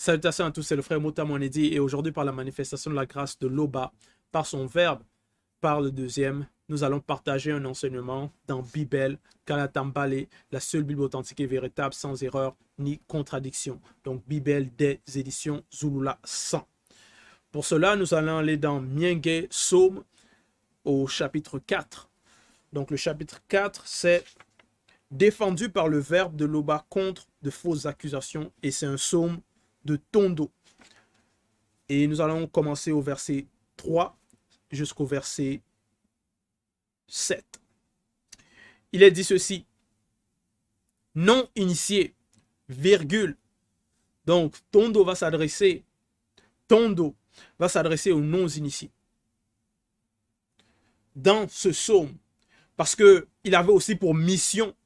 Salutations à tous, c'est le frère Mota Monedi et aujourd'hui par la manifestation de la grâce de l'Oba, par son verbe, par le deuxième, nous allons partager un enseignement dans Bible, Kalatambale, la seule Bible authentique et véritable sans erreur ni contradiction. Donc Bible des éditions Zulula 100. Pour cela, nous allons aller dans Mienge Somme au chapitre 4. Donc le chapitre 4, c'est défendu par le verbe de l'Oba contre de fausses accusations et c'est un psaume de Tondo. Et nous allons commencer au verset 3 jusqu'au verset 7. Il est dit ceci. Non initié, virgule. Donc, Tondo va s'adresser, Tondo va s'adresser aux non-initiés. Dans ce psaume, parce qu'il avait aussi pour mission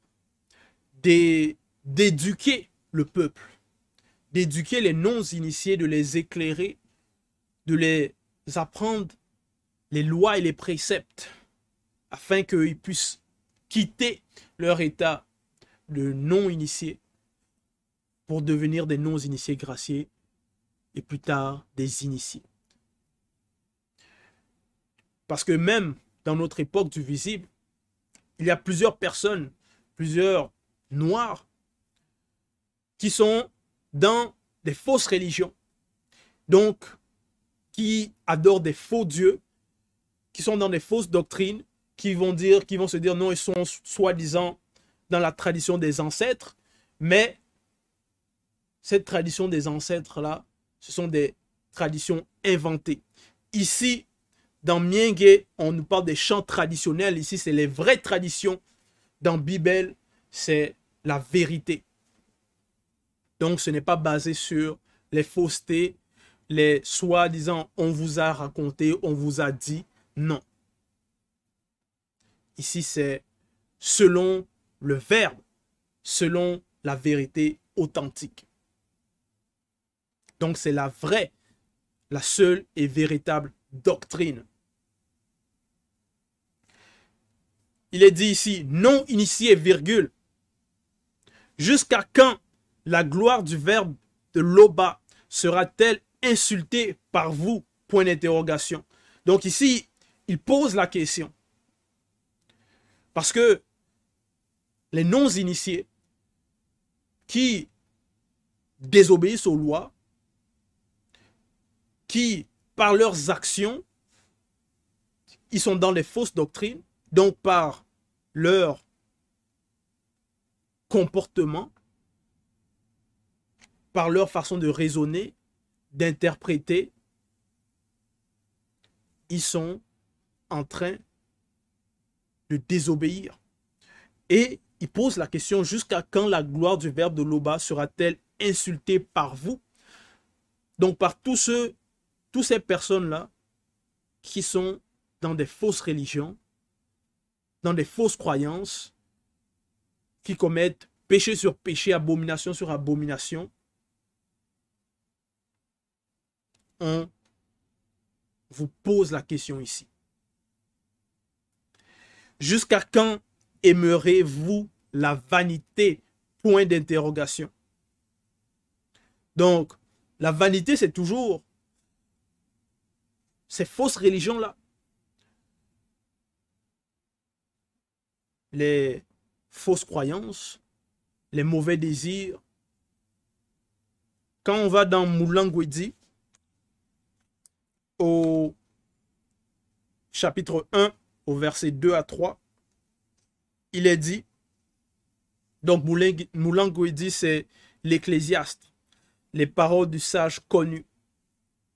d'éduquer le peuple, d'éduquer les non-initiés, de les éclairer, de les apprendre les lois et les préceptes, afin qu'ils puissent quitter leur état de non-initiés pour devenir des non-initiés graciés et plus tard des initiés. Parce que même dans notre époque du visible, il y a plusieurs personnes, plusieurs noirs, qui sont dans des fausses religions, donc qui adorent des faux dieux, qui sont dans des fausses doctrines, qui vont dire, qui vont se dire non, ils sont soi-disant dans la tradition des ancêtres, mais cette tradition des ancêtres-là, ce sont des traditions inventées. Ici, dans Mienge, on nous parle des chants traditionnels. Ici, c'est les vraies traditions. Dans Bible, c'est la vérité. Donc, ce n'est pas basé sur les faussetés, les soi-disant on vous a raconté, on vous a dit. Non. Ici, c'est selon le verbe, selon la vérité authentique. Donc, c'est la vraie, la seule et véritable doctrine. Il est dit ici, non initié, virgule. Jusqu'à quand la gloire du verbe de l'Oba sera-t-elle insultée par vous? Point d'interrogation. Donc ici, il pose la question. Parce que les non-initiés qui désobéissent aux lois, qui, par leurs actions, ils sont dans les fausses doctrines, donc par leur comportement, par leur façon de raisonner, d'interpréter, ils sont en train de désobéir. Et il pose la question jusqu'à quand la gloire du verbe de l'Oba sera-t-elle insultée par vous? Donc par tous ceux, toutes ces personnes-là qui sont dans des fausses religions, dans des fausses croyances, qui commettent péché sur péché, abomination sur abomination, vous pose la question ici. Jusqu'à quand aimerez-vous la vanité? Point d'interrogation. Donc, la vanité, c'est toujours ces fausses religions-là. Les fausses croyances, les mauvais désirs. Quand on va dans Moulangwedi, au chapitre 1, au verset 2 à 3, il est dit, donc dit c'est l'ecclésiaste, les paroles du sage connu.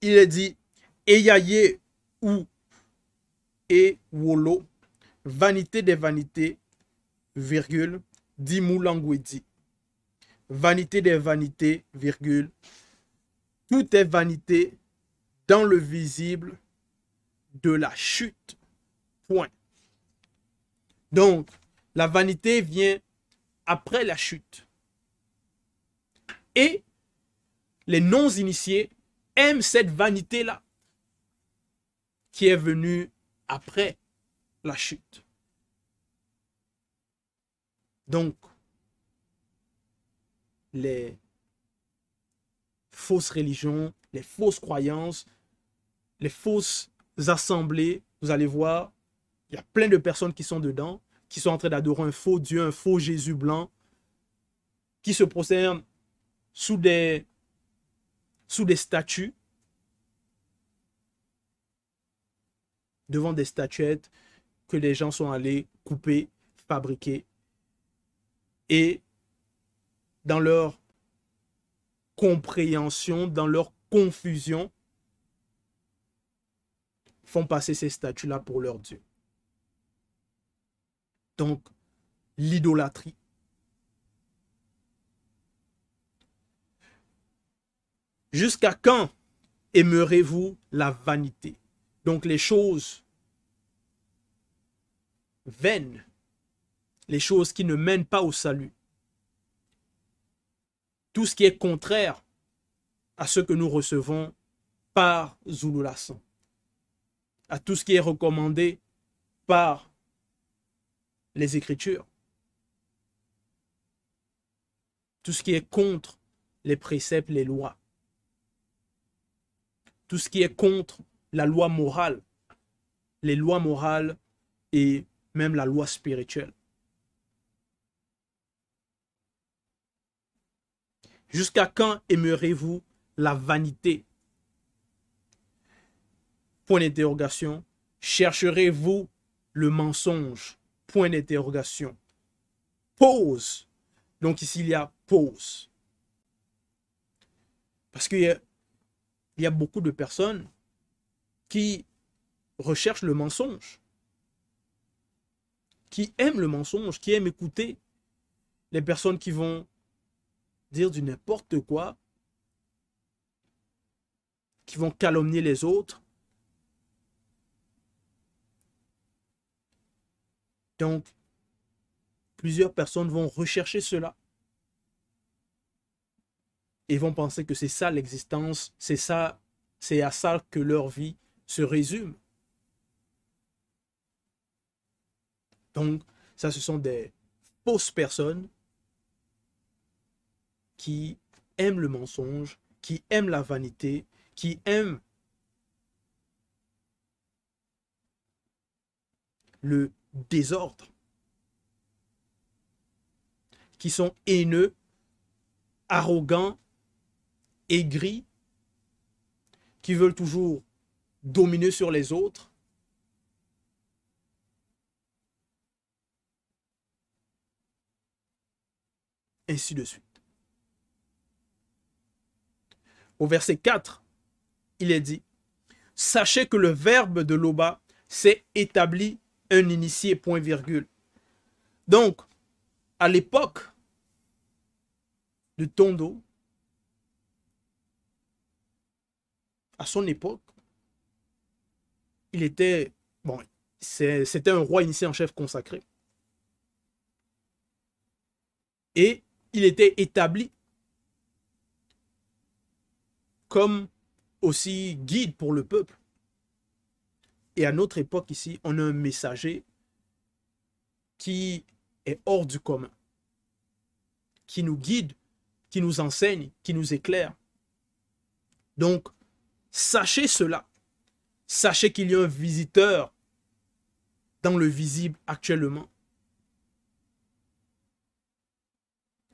Il est dit, Eyaye ou et wolo, vanité des vanités, virgule, dit Moulangwedi. Vanité des vanités, virgule, tout est vanité dans le visible de la chute. Point. Donc, la vanité vient après la chute. Et les non-initiés aiment cette vanité-là qui est venue après la chute. Donc, les fausses religions, les fausses croyances, les fausses assemblées. Vous allez voir, il y a plein de personnes qui sont dedans, qui sont en train d'adorer un faux Dieu, un faux Jésus blanc, qui se prosternent sous des, sous des statues, devant des statuettes que les gens sont allés couper, fabriquer. Et dans leur compréhension, dans leur confusion, font passer ces statues-là pour leur Dieu. Donc, l'idolâtrie. Jusqu'à quand aimerez-vous la vanité? Donc les choses vaines, les choses qui ne mènent pas au salut, tout ce qui est contraire à ce que nous recevons par Zululassan, à tout ce qui est recommandé par les Écritures, tout ce qui est contre les préceptes, les lois, tout ce qui est contre la loi morale, les lois morales et même la loi spirituelle. Jusqu'à quand aimerez-vous la vanité? Point d'interrogation. Chercherez-vous le mensonge? Point d'interrogation. Pause. Donc ici, il y a pause. Parce qu'il y, y, a beaucoup de personnes qui recherchent le mensonge, qui aiment le mensonge, qui aiment écouter les personnes qui vont dire du n'importe quoi, qui vont calomnier les autres. Donc, plusieurs personnes vont rechercher cela. Et vont penser que c'est ça l'existence, c'est ça, c'est à ça que leur vie se résume. Donc, ça, ce sont des fausses personnes qui aiment le mensonge, qui aiment la vanité, qui aiment le désordre, qui sont haineux, arrogants, aigris, qui veulent toujours dominer sur les autres. Ainsi de suite. Au verset 4, il est dit, Sachez que le verbe de Loba s'est établi un initié, point virgule. Donc, à l'époque de Tondo, à son époque, il était, bon, c'était un roi initié en chef consacré. Et il était établi comme aussi guide pour le peuple. Et à notre époque ici, on a un messager qui est hors du commun, qui nous guide, qui nous enseigne, qui nous éclaire. Donc, sachez cela. Sachez qu'il y a un visiteur dans le visible actuellement.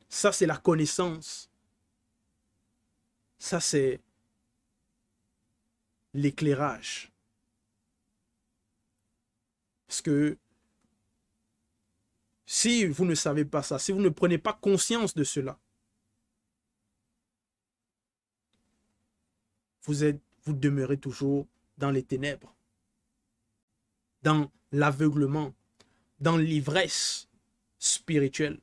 Ça, c'est la connaissance. Ça, c'est l'éclairage. Parce que si vous ne savez pas ça, si vous ne prenez pas conscience de cela, vous, êtes, vous demeurez toujours dans les ténèbres, dans l'aveuglement, dans l'ivresse spirituelle.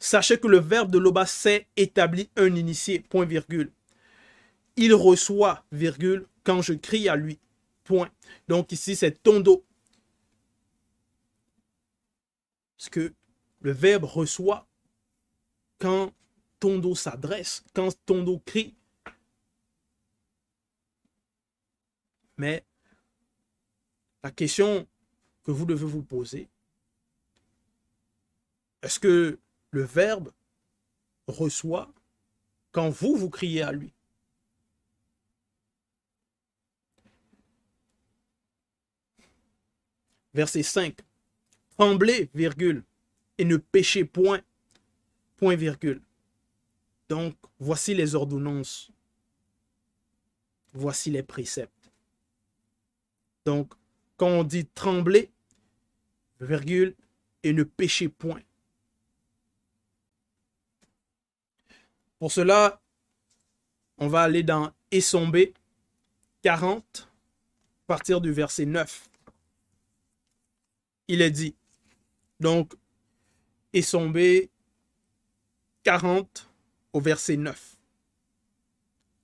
Sachez que le verbe de Loba s'est établi un initié, point virgule. Il reçoit, virgule, quand je crie à lui, point. Donc ici, c'est tondo. Parce que le verbe reçoit quand tondo s'adresse, quand tondo crie. Mais la question que vous devez vous poser, est-ce que le verbe reçoit quand vous, vous criez à lui? Verset 5. Tremblez, virgule, et ne péchez point, point, virgule. Donc, voici les ordonnances. Voici les préceptes. Donc, quand on dit trembler, virgule, et ne péchez point. Pour cela, on va aller dans Essombé 40, à partir du verset 9. Il est dit, donc, Essombé 40 au verset 9.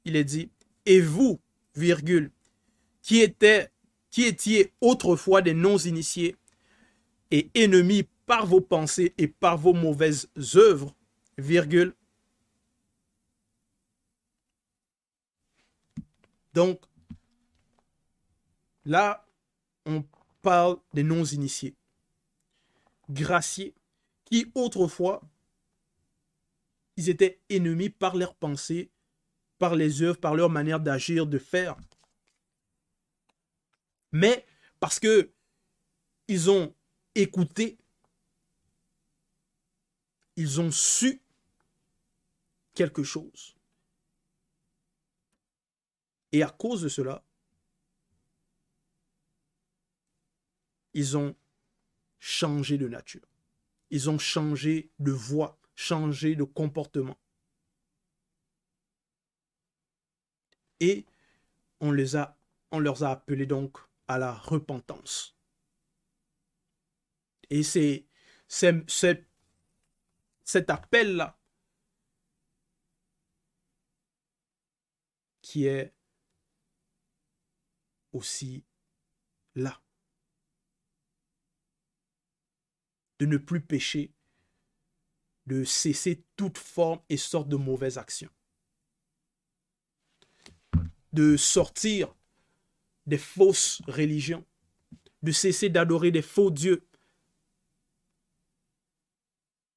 Il est dit, et vous, virgule, qui, était, qui étiez autrefois des non-initiés et ennemis par vos pensées et par vos mauvaises œuvres, virgule, Donc, là, on parle des non-initiés, graciés, qui autrefois, ils étaient ennemis par leurs pensées, par les œuvres, par leur manière d'agir, de faire. Mais parce que ils ont écouté, ils ont su quelque chose. Et à cause de cela, ils ont changé de nature. Ils ont changé de voix, changé de comportement. Et on, les a, on leur a appelés donc à la repentance. Et c'est cet appel-là qui est aussi là. De ne plus pécher, de cesser toute forme et sorte de mauvaise action. De sortir des fausses religions, de cesser d'adorer des faux dieux,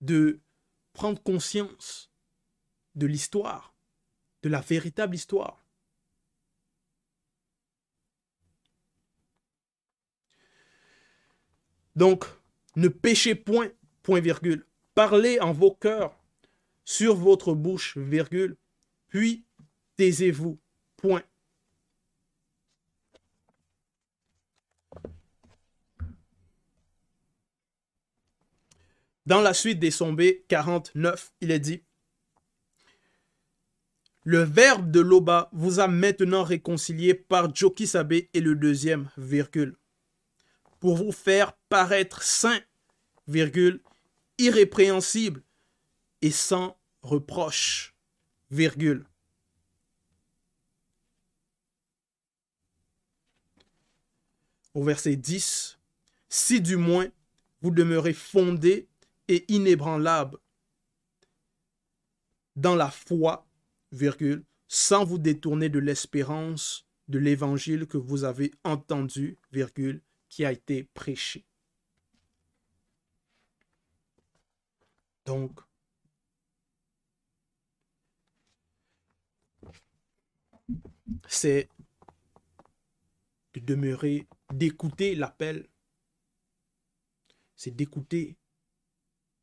de prendre conscience de l'histoire, de la véritable histoire, Donc, ne péchez point, point virgule. Parlez en vos cœurs, sur votre bouche, virgule. Puis, taisez-vous, point. Dans la suite des Sombés 49, il est dit Le verbe de Loba vous a maintenant réconcilié par Jokisabe et le deuxième, virgule pour vous faire paraître saint, virgule, irrépréhensible et sans reproche, virgule. Au verset 10, si du moins vous demeurez fondé et inébranlable dans la foi, virgule, sans vous détourner de l'espérance de l'évangile que vous avez entendu, virgule, qui a été prêché. Donc, c'est de demeurer, d'écouter l'appel, c'est d'écouter,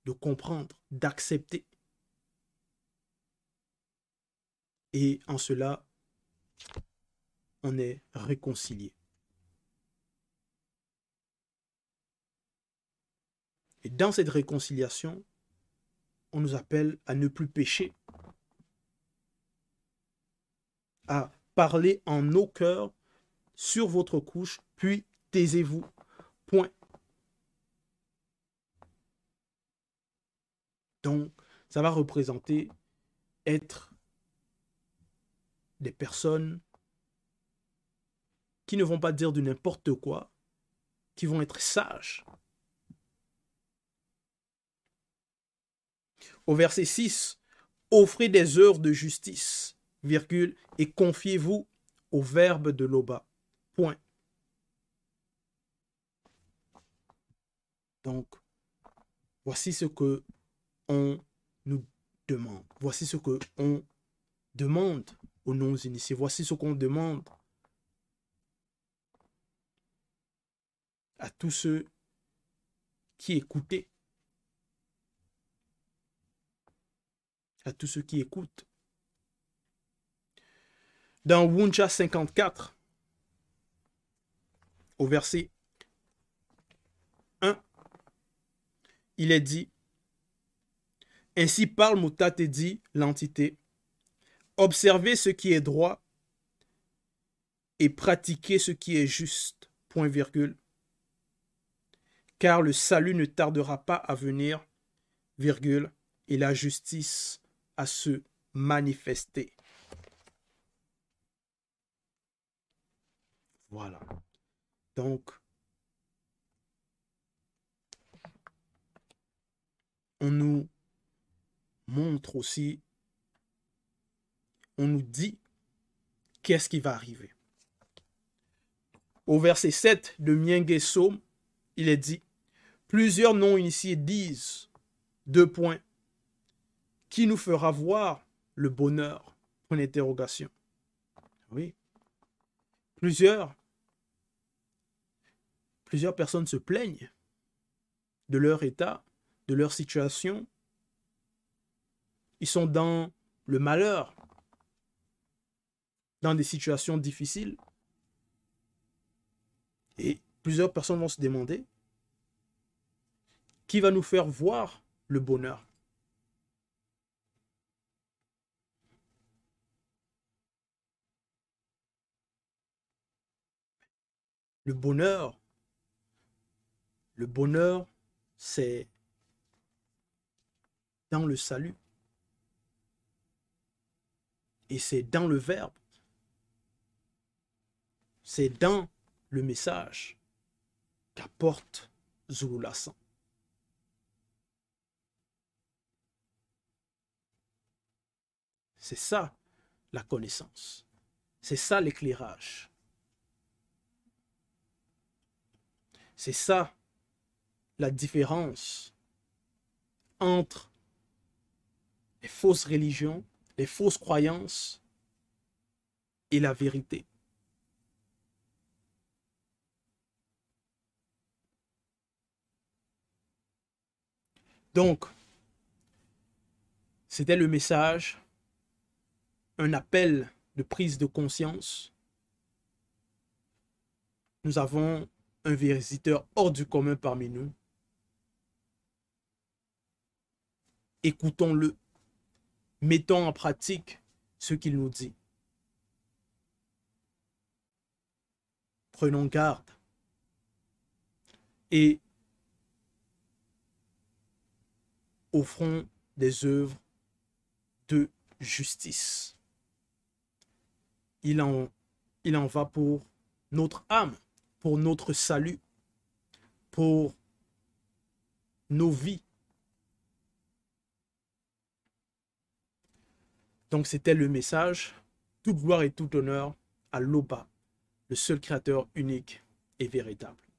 de comprendre, d'accepter. Et en cela, on est réconcilié. Et dans cette réconciliation, on nous appelle à ne plus pécher, à parler en nos cœurs sur votre couche, puis taisez-vous. Point. Donc, ça va représenter être des personnes qui ne vont pas dire du n'importe quoi, qui vont être sages, Au verset 6, offrez des heures de justice, virgule, et confiez-vous au verbe de l'Oba. Point. Donc, voici ce que on nous demande. Voici ce que on demande aux non-initiés. Voici ce qu'on demande à tous ceux qui écoutaient. À tous ceux qui écoutent. Dans Wuncha 54, au verset 1, il est dit Ainsi parle Mutate dit l'entité Observez ce qui est droit et pratiquez ce qui est juste. Point virgule. Car le salut ne tardera pas à venir, virgule, et la justice se manifester. Voilà. Donc, on nous montre aussi on nous dit qu'est-ce qui va arriver. Au verset 7 de Mienge il est dit Plusieurs non-initiés disent deux points qui nous fera voir le bonheur Point d'interrogation. Oui. Plusieurs plusieurs personnes se plaignent de leur état, de leur situation. Ils sont dans le malheur, dans des situations difficiles. Et plusieurs personnes vont se demander qui va nous faire voir le bonheur? Le bonheur, le bonheur, c'est dans le salut. Et c'est dans le Verbe c'est dans le message qu'apporte Lassan. C'est ça la connaissance. C'est ça l'éclairage. C'est ça la différence entre les fausses religions, les fausses croyances et la vérité. Donc, c'était le message, un appel de prise de conscience. Nous avons un visiteur hors du commun parmi nous. Écoutons-le. Mettons en pratique ce qu'il nous dit. Prenons garde. Et offrons des œuvres de justice. Il en, il en va pour notre âme, pour notre salut, pour nos vies. Donc c'était le message. Toute gloire et tout honneur à l'Oba, le seul créateur unique et véritable.